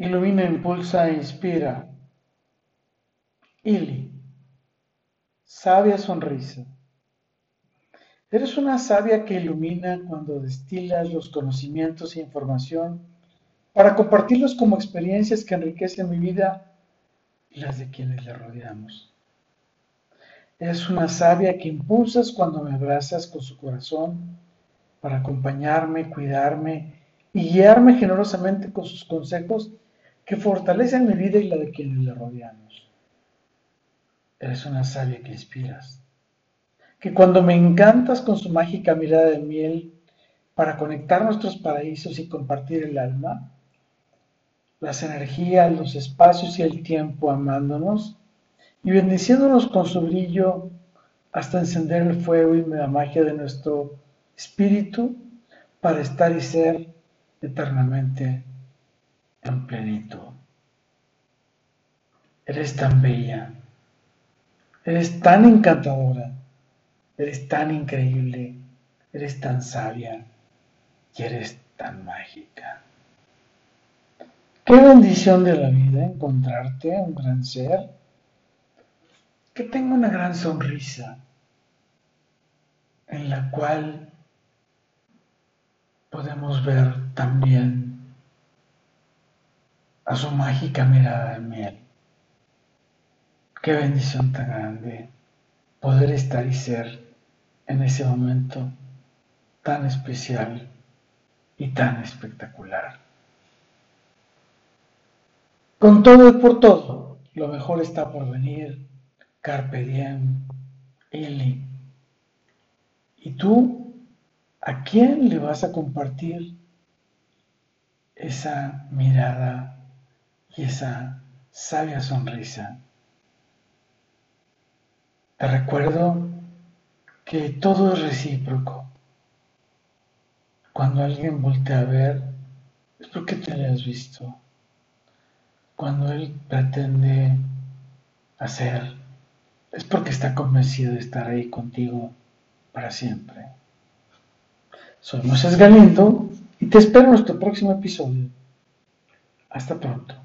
Ilumina, impulsa e inspira. Ili. Sabia sonrisa. Eres una sabia que ilumina cuando destilas los conocimientos e información para compartirlos como experiencias que enriquecen mi vida y las de quienes le rodeamos. Eres una sabia que impulsas cuando me abrazas con su corazón para acompañarme, cuidarme y guiarme generosamente con sus consejos que fortalecen mi vida y la de quienes le rodeamos. Eres una sabia que inspiras, que cuando me encantas con su mágica mirada de miel para conectar nuestros paraísos y compartir el alma, las energías, los espacios y el tiempo amándonos y bendiciéndonos con su brillo hasta encender el fuego y la magia de nuestro espíritu para estar y ser eternamente en plenitud. Eres tan bella, eres tan encantadora, eres tan increíble, eres tan sabia. Y eres tan mágica. Qué bendición de la vida encontrarte, un gran ser, que tenga una gran sonrisa, en la cual podemos ver también a su mágica mirada de miel. Qué bendición tan grande poder estar y ser en ese momento tan especial y tan espectacular. Con todo y por todo, lo mejor está por venir. Carpe diem, Ili. ¿Y tú a quién le vas a compartir esa mirada y esa sabia sonrisa. Te recuerdo que todo es recíproco. Cuando alguien voltea a ver, es porque te has visto. Cuando él pretende hacer, es porque está convencido de estar ahí contigo para siempre. Soy Moisés Galindo y te espero en nuestro próximo episodio. Hasta pronto.